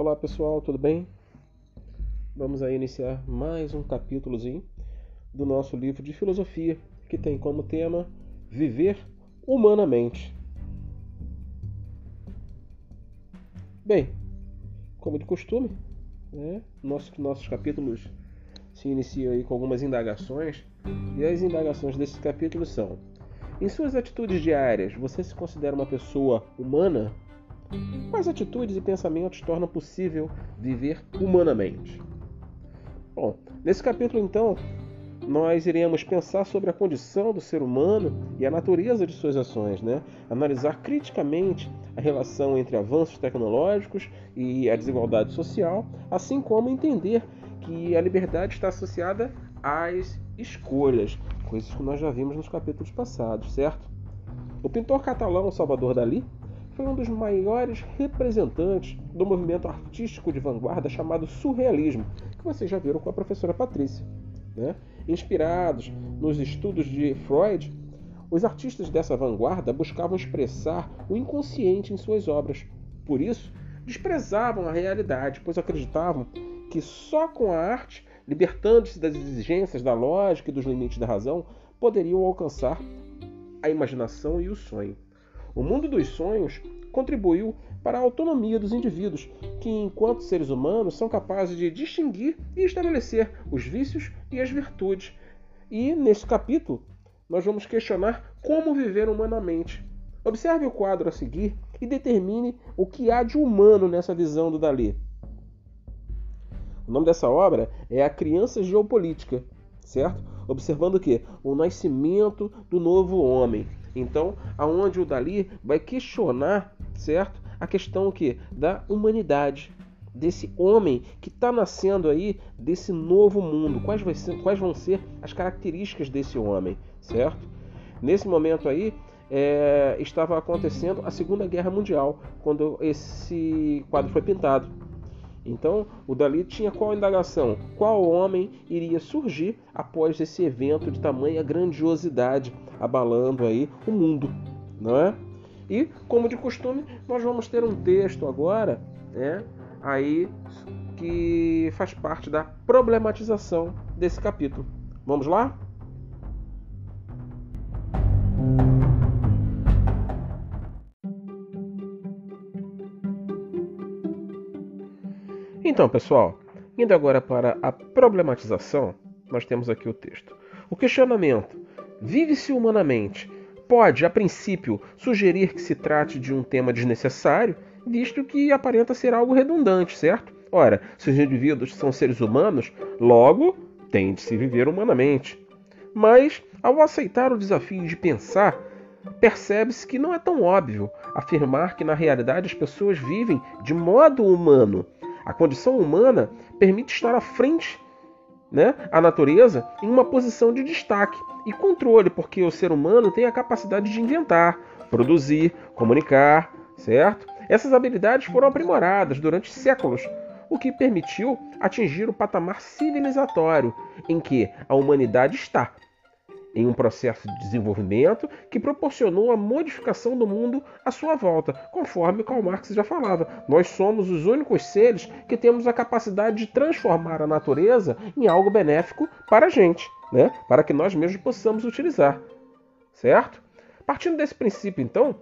Olá pessoal, tudo bem? Vamos aí iniciar mais um capítulozinho do nosso livro de filosofia, que tem como tema Viver Humanamente. Bem, como de costume, né, nossos, nossos capítulos se iniciam aí com algumas indagações, e as indagações desses capítulos são em suas atitudes diárias, você se considera uma pessoa humana? Quais atitudes e pensamentos tornam possível viver humanamente? Bom, nesse capítulo então, nós iremos pensar sobre a condição do ser humano e a natureza de suas ações, né? Analisar criticamente a relação entre avanços tecnológicos e a desigualdade social, assim como entender que a liberdade está associada às escolhas, coisas que nós já vimos nos capítulos passados, certo? O pintor catalão Salvador Dalí foi um dos maiores representantes do movimento artístico de vanguarda chamado surrealismo, que vocês já viram com a professora Patrícia. Né? Inspirados nos estudos de Freud, os artistas dessa vanguarda buscavam expressar o inconsciente em suas obras. Por isso, desprezavam a realidade, pois acreditavam que só com a arte libertando-se das exigências da lógica e dos limites da razão, poderiam alcançar a imaginação e o sonho. O mundo dos sonhos contribuiu para a autonomia dos indivíduos, que, enquanto seres humanos, são capazes de distinguir e estabelecer os vícios e as virtudes. E, nesse capítulo, nós vamos questionar como viver humanamente. Observe o quadro a seguir e determine o que há de humano nessa visão do Dalí. O nome dessa obra é A Criança Geopolítica, certo? Observando que? O nascimento do novo homem. Então, aonde o Dali vai questionar, certo? A questão que? Da humanidade, desse homem que está nascendo aí, desse novo mundo. Quais, ser, quais, vão ser as características desse homem, certo? Nesse momento aí, é, estava acontecendo a Segunda Guerra Mundial, quando esse quadro foi pintado. Então, o Dali tinha qual indagação? Qual homem iria surgir após esse evento de tamanha grandiosidade, abalando aí o mundo, não é? E, como de costume, nós vamos ter um texto agora, né, aí que faz parte da problematização desse capítulo. Vamos lá? Então, pessoal, indo agora para a problematização, nós temos aqui o texto. O questionamento: vive-se humanamente? Pode, a princípio, sugerir que se trate de um tema desnecessário, visto que aparenta ser algo redundante, certo? Ora, se os indivíduos são seres humanos, logo tem de se viver humanamente. Mas, ao aceitar o desafio de pensar, percebe-se que não é tão óbvio afirmar que na realidade as pessoas vivem de modo humano a condição humana permite estar à frente né, a natureza em uma posição de destaque e controle, porque o ser humano tem a capacidade de inventar, produzir, comunicar, certo? Essas habilidades foram aprimoradas durante séculos, o que permitiu atingir o patamar civilizatório em que a humanidade está, em um processo de desenvolvimento que proporcionou a modificação do mundo à sua volta, conforme Karl Marx já falava. Nós somos os únicos seres que temos a capacidade de transformar a natureza em algo benéfico para a gente, né? para que nós mesmos possamos utilizar. Certo? Partindo desse princípio, então,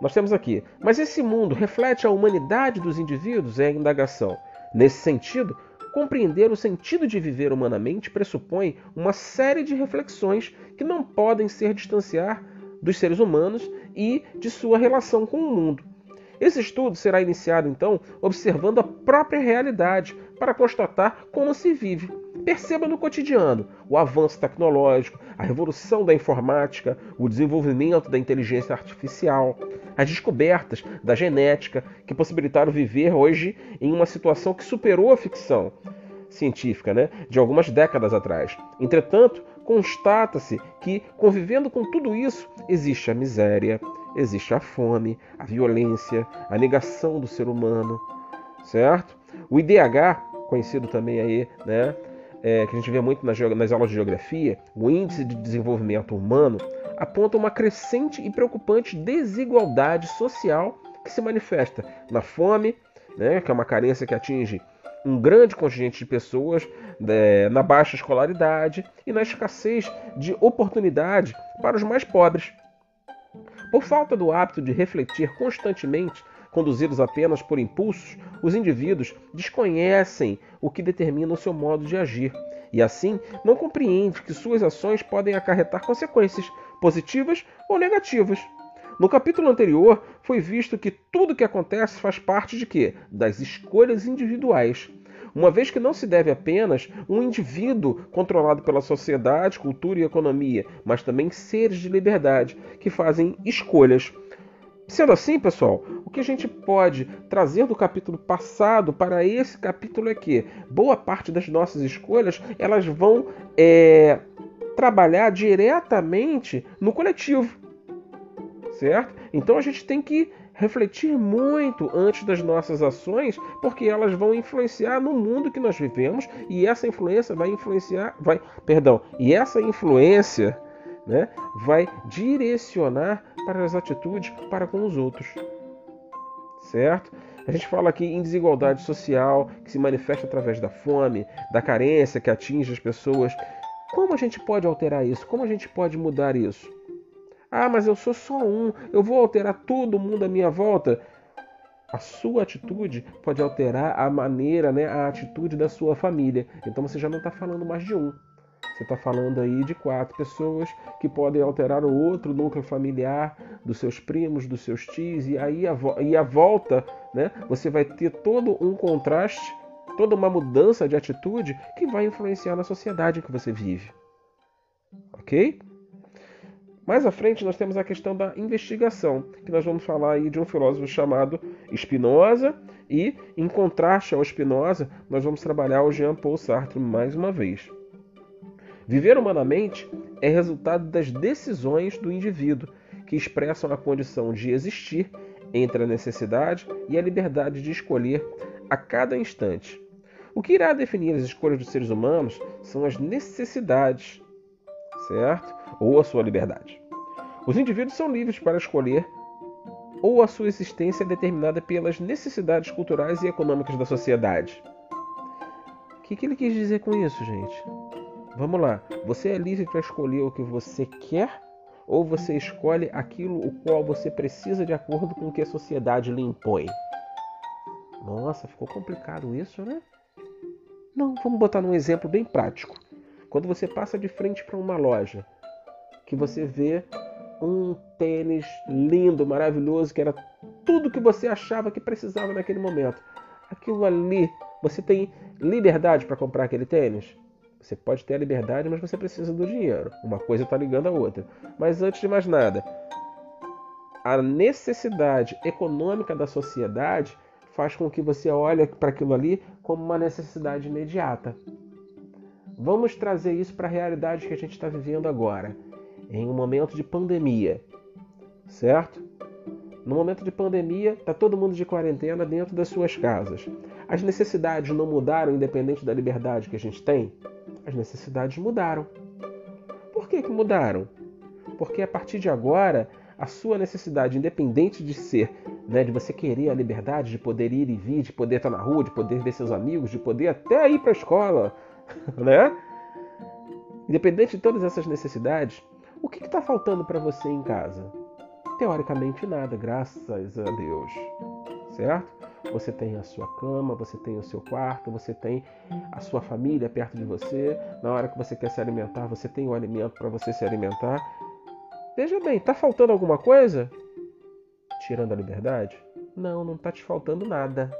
nós temos aqui. Mas esse mundo reflete a humanidade dos indivíduos? É a indagação. Nesse sentido, Compreender o sentido de viver humanamente pressupõe uma série de reflexões que não podem ser distanciar dos seres humanos e de sua relação com o mundo. Esse estudo será iniciado então observando a própria realidade para constatar como se vive. Perceba no cotidiano o avanço tecnológico, a revolução da informática, o desenvolvimento da inteligência artificial, as descobertas da genética que possibilitaram viver hoje em uma situação que superou a ficção científica né, de algumas décadas atrás. Entretanto, constata-se que, convivendo com tudo isso, existe a miséria, existe a fome, a violência, a negação do ser humano, certo? O IDH, conhecido também aí, né, é, que a gente vê muito nas, nas aulas de geografia, o Índice de Desenvolvimento Humano, aponta uma crescente e preocupante desigualdade social que se manifesta na fome, né, que é uma carência que atinge um grande contingente de pessoas né, na baixa escolaridade e na escassez de oportunidade para os mais pobres. Por falta do hábito de refletir constantemente, conduzidos apenas por impulsos, os indivíduos desconhecem o que determina o seu modo de agir e assim não compreendem que suas ações podem acarretar consequências positivas ou negativas. No capítulo anterior, foi visto que tudo que acontece faz parte de quê? Das escolhas individuais. Uma vez que não se deve apenas um indivíduo controlado pela sociedade, cultura e economia, mas também seres de liberdade que fazem escolhas. Sendo assim, pessoal, o que a gente pode trazer do capítulo passado para esse capítulo é que boa parte das nossas escolhas elas vão é, trabalhar diretamente no coletivo certo? Então a gente tem que refletir muito antes das nossas ações, porque elas vão influenciar no mundo que nós vivemos e essa influência vai influenciar, vai, perdão, e essa influência, né, vai direcionar para as atitudes para com os outros. Certo? A gente fala aqui em desigualdade social que se manifesta através da fome, da carência que atinge as pessoas. Como a gente pode alterar isso? Como a gente pode mudar isso? Ah, mas eu sou só um, eu vou alterar todo mundo à minha volta. A sua atitude pode alterar a maneira, né, a atitude da sua família. Então você já não está falando mais de um. Você está falando aí de quatro pessoas que podem alterar o outro núcleo familiar dos seus primos, dos seus tios, e aí a, e a volta, né? Você vai ter todo um contraste, toda uma mudança de atitude que vai influenciar na sociedade em que você vive. Ok? Mais à frente nós temos a questão da investigação, que nós vamos falar aí de um filósofo chamado Spinoza e em contraste ao Spinoza, nós vamos trabalhar o Jean-Paul Sartre mais uma vez. Viver humanamente é resultado das decisões do indivíduo, que expressam a condição de existir entre a necessidade e a liberdade de escolher a cada instante. O que irá definir as escolhas dos seres humanos são as necessidades, certo? ou a sua liberdade. Os indivíduos são livres para escolher ou a sua existência é determinada pelas necessidades culturais e econômicas da sociedade. O que, que ele quis dizer com isso, gente? Vamos lá. Você é livre para escolher o que você quer ou você escolhe aquilo o qual você precisa de acordo com o que a sociedade lhe impõe? Nossa, ficou complicado isso, né? Não, vamos botar num exemplo bem prático. Quando você passa de frente para uma loja que você vê um tênis lindo, maravilhoso, que era tudo que você achava que precisava naquele momento. Aquilo ali, você tem liberdade para comprar aquele tênis? Você pode ter a liberdade, mas você precisa do dinheiro. Uma coisa está ligando à outra. Mas antes de mais nada, a necessidade econômica da sociedade faz com que você olhe para aquilo ali como uma necessidade imediata. Vamos trazer isso para a realidade que a gente está vivendo agora em um momento de pandemia, certo? No momento de pandemia, está todo mundo de quarentena dentro das suas casas. As necessidades não mudaram independente da liberdade que a gente tem? As necessidades mudaram. Por que, que mudaram? Porque a partir de agora, a sua necessidade, independente de ser, né, de você querer a liberdade, de poder ir e vir, de poder estar na rua, de poder ver seus amigos, de poder até ir para a escola, né? Independente de todas essas necessidades, o que está faltando para você em casa? Teoricamente nada, graças a Deus. Certo? Você tem a sua cama, você tem o seu quarto, você tem a sua família perto de você. Na hora que você quer se alimentar, você tem o alimento para você se alimentar. Veja bem, está faltando alguma coisa? Tirando a liberdade? Não, não está te faltando nada.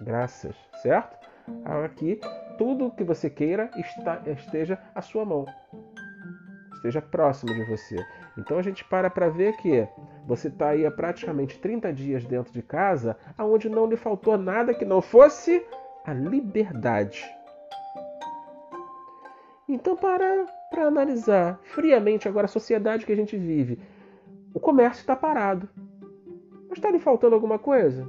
Graças, certo? Aqui, tudo que você queira está, esteja à sua mão esteja próximo de você. Então a gente para para ver que você está aí há praticamente 30 dias dentro de casa, aonde não lhe faltou nada que não fosse a liberdade. Então para para analisar friamente agora a sociedade que a gente vive, o comércio está parado. Mas está lhe faltando alguma coisa?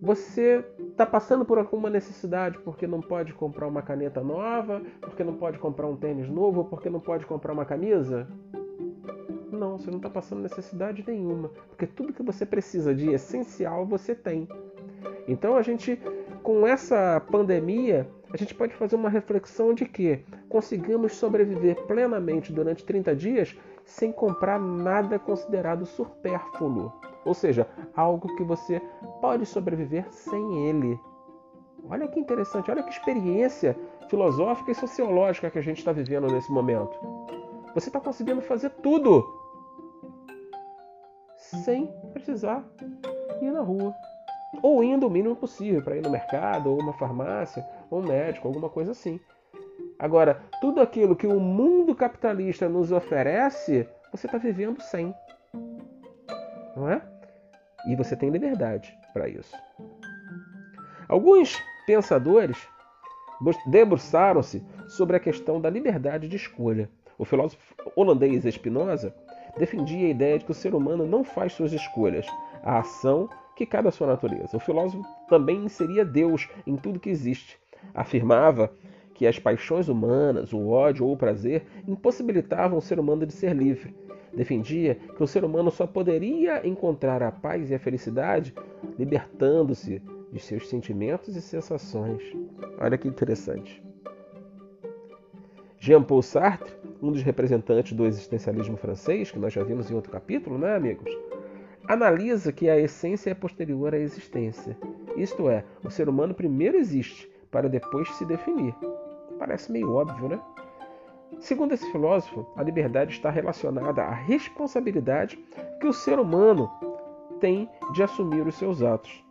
Você está passando por alguma necessidade porque não pode comprar uma caneta nova, porque não pode comprar um tênis novo, porque não pode comprar uma camisa? Não, você não está passando necessidade nenhuma, porque tudo que você precisa de essencial você tem. Então a gente, com essa pandemia, a gente pode fazer uma reflexão de que conseguimos sobreviver plenamente durante 30 dias sem comprar nada considerado supérfluo, ou seja, algo que você pode sobreviver sem ele. Olha que interessante, olha que experiência filosófica e sociológica que a gente está vivendo nesse momento. Você está conseguindo fazer tudo sem precisar ir na rua. Ou indo o mínimo possível para ir no mercado, ou uma farmácia, ou um médico, alguma coisa assim. Agora, tudo aquilo que o mundo capitalista nos oferece, você está vivendo sem. Não é? E você tem liberdade para isso. Alguns pensadores debruçaram-se sobre a questão da liberdade de escolha. O filósofo holandês Spinoza defendia a ideia de que o ser humano não faz suas escolhas, a ação que cabe à sua natureza. O filósofo também inseria Deus em tudo que existe. Afirmava que as paixões humanas, o ódio ou o prazer, impossibilitavam o ser humano de ser livre. Defendia que o ser humano só poderia encontrar a paz e a felicidade libertando-se de seus sentimentos e sensações. Olha que interessante. Jean-Paul Sartre, um dos representantes do existencialismo francês, que nós já vimos em outro capítulo, né, amigos? Analisa que a essência é posterior à existência. Isto é, o ser humano primeiro existe para depois se definir. Parece meio óbvio, né? Segundo esse filósofo, a liberdade está relacionada à responsabilidade que o ser humano tem de assumir os seus atos.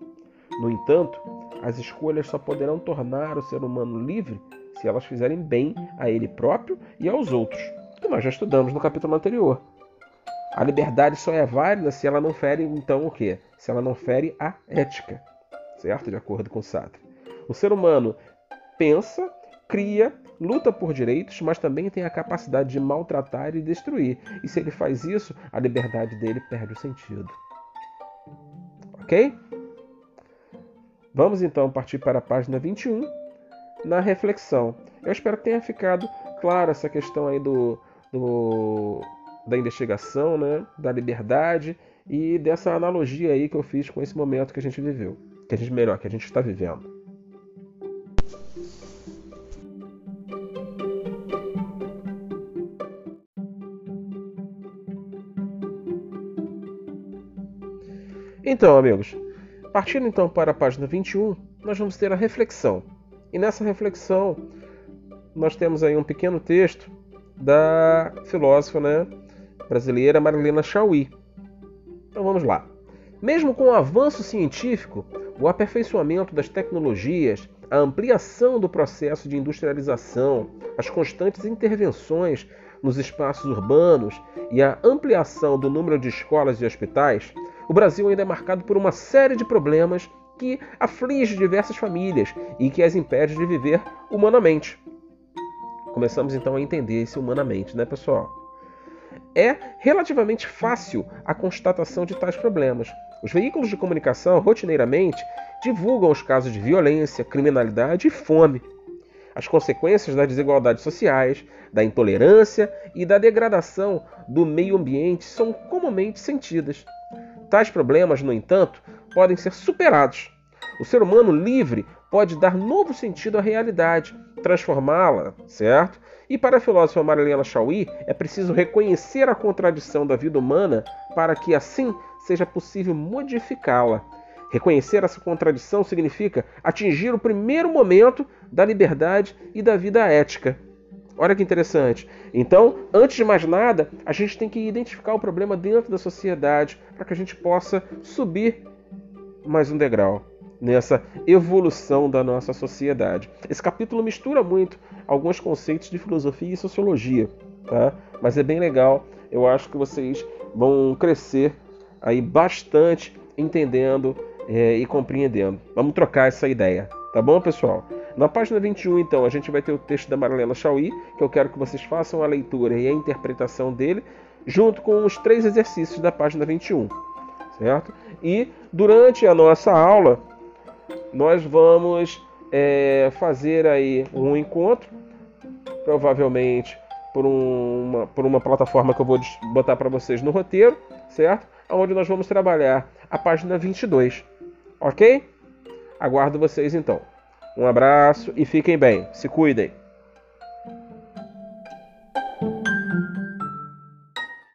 No entanto, as escolhas só poderão tornar o ser humano livre se elas fizerem bem a ele próprio e aos outros, que nós já estudamos no capítulo anterior. A liberdade só é válida se ela não fere, então, o quê? Se ela não fere a ética, certo? De acordo com Sartre. O ser humano pensa, cria, luta por direitos, mas também tem a capacidade de maltratar e destruir. E se ele faz isso, a liberdade dele perde o sentido. Ok? Vamos então partir para a página 21 na reflexão. Eu espero que tenha ficado clara essa questão aí do, do, da investigação, né, da liberdade e dessa analogia aí que eu fiz com esse momento que a gente viveu, que a gente melhor, que a gente está vivendo. Então, amigos, Partindo então para a página 21, nós vamos ter a reflexão. E nessa reflexão, nós temos aí um pequeno texto da filósofa né, brasileira Marilena Chauí. Então vamos lá. Mesmo com o avanço científico, o aperfeiçoamento das tecnologias, a ampliação do processo de industrialização, as constantes intervenções nos espaços urbanos e a ampliação do número de escolas e hospitais, o Brasil ainda é marcado por uma série de problemas que aflige diversas famílias e que as impede de viver humanamente. Começamos então a entender esse humanamente, né, pessoal? É relativamente fácil a constatação de tais problemas. Os veículos de comunicação rotineiramente divulgam os casos de violência, criminalidade e fome. As consequências das desigualdades sociais, da intolerância e da degradação do meio ambiente são comumente sentidas. Tais problemas, no entanto, podem ser superados. O ser humano livre pode dar novo sentido à realidade, transformá-la, certo? E para a filósofa Marilena Chauí, é preciso reconhecer a contradição da vida humana para que assim seja possível modificá-la. Reconhecer essa contradição significa atingir o primeiro momento da liberdade e da vida ética. Olha que interessante. Então, antes de mais nada, a gente tem que identificar o problema dentro da sociedade para que a gente possa subir mais um degrau nessa evolução da nossa sociedade. Esse capítulo mistura muito alguns conceitos de filosofia e sociologia, tá? Mas é bem legal. Eu acho que vocês vão crescer aí bastante entendendo é, e compreendendo. Vamos trocar essa ideia, tá bom, pessoal? Na página 21, então, a gente vai ter o texto da Marilena Chauí, que eu quero que vocês façam a leitura e a interpretação dele, junto com os três exercícios da página 21, certo? E durante a nossa aula, nós vamos é, fazer aí um encontro, provavelmente por uma, por uma plataforma que eu vou botar para vocês no roteiro, certo? Onde nós vamos trabalhar a página 22, ok? Aguardo vocês então. Um abraço e fiquem bem. Se cuidem.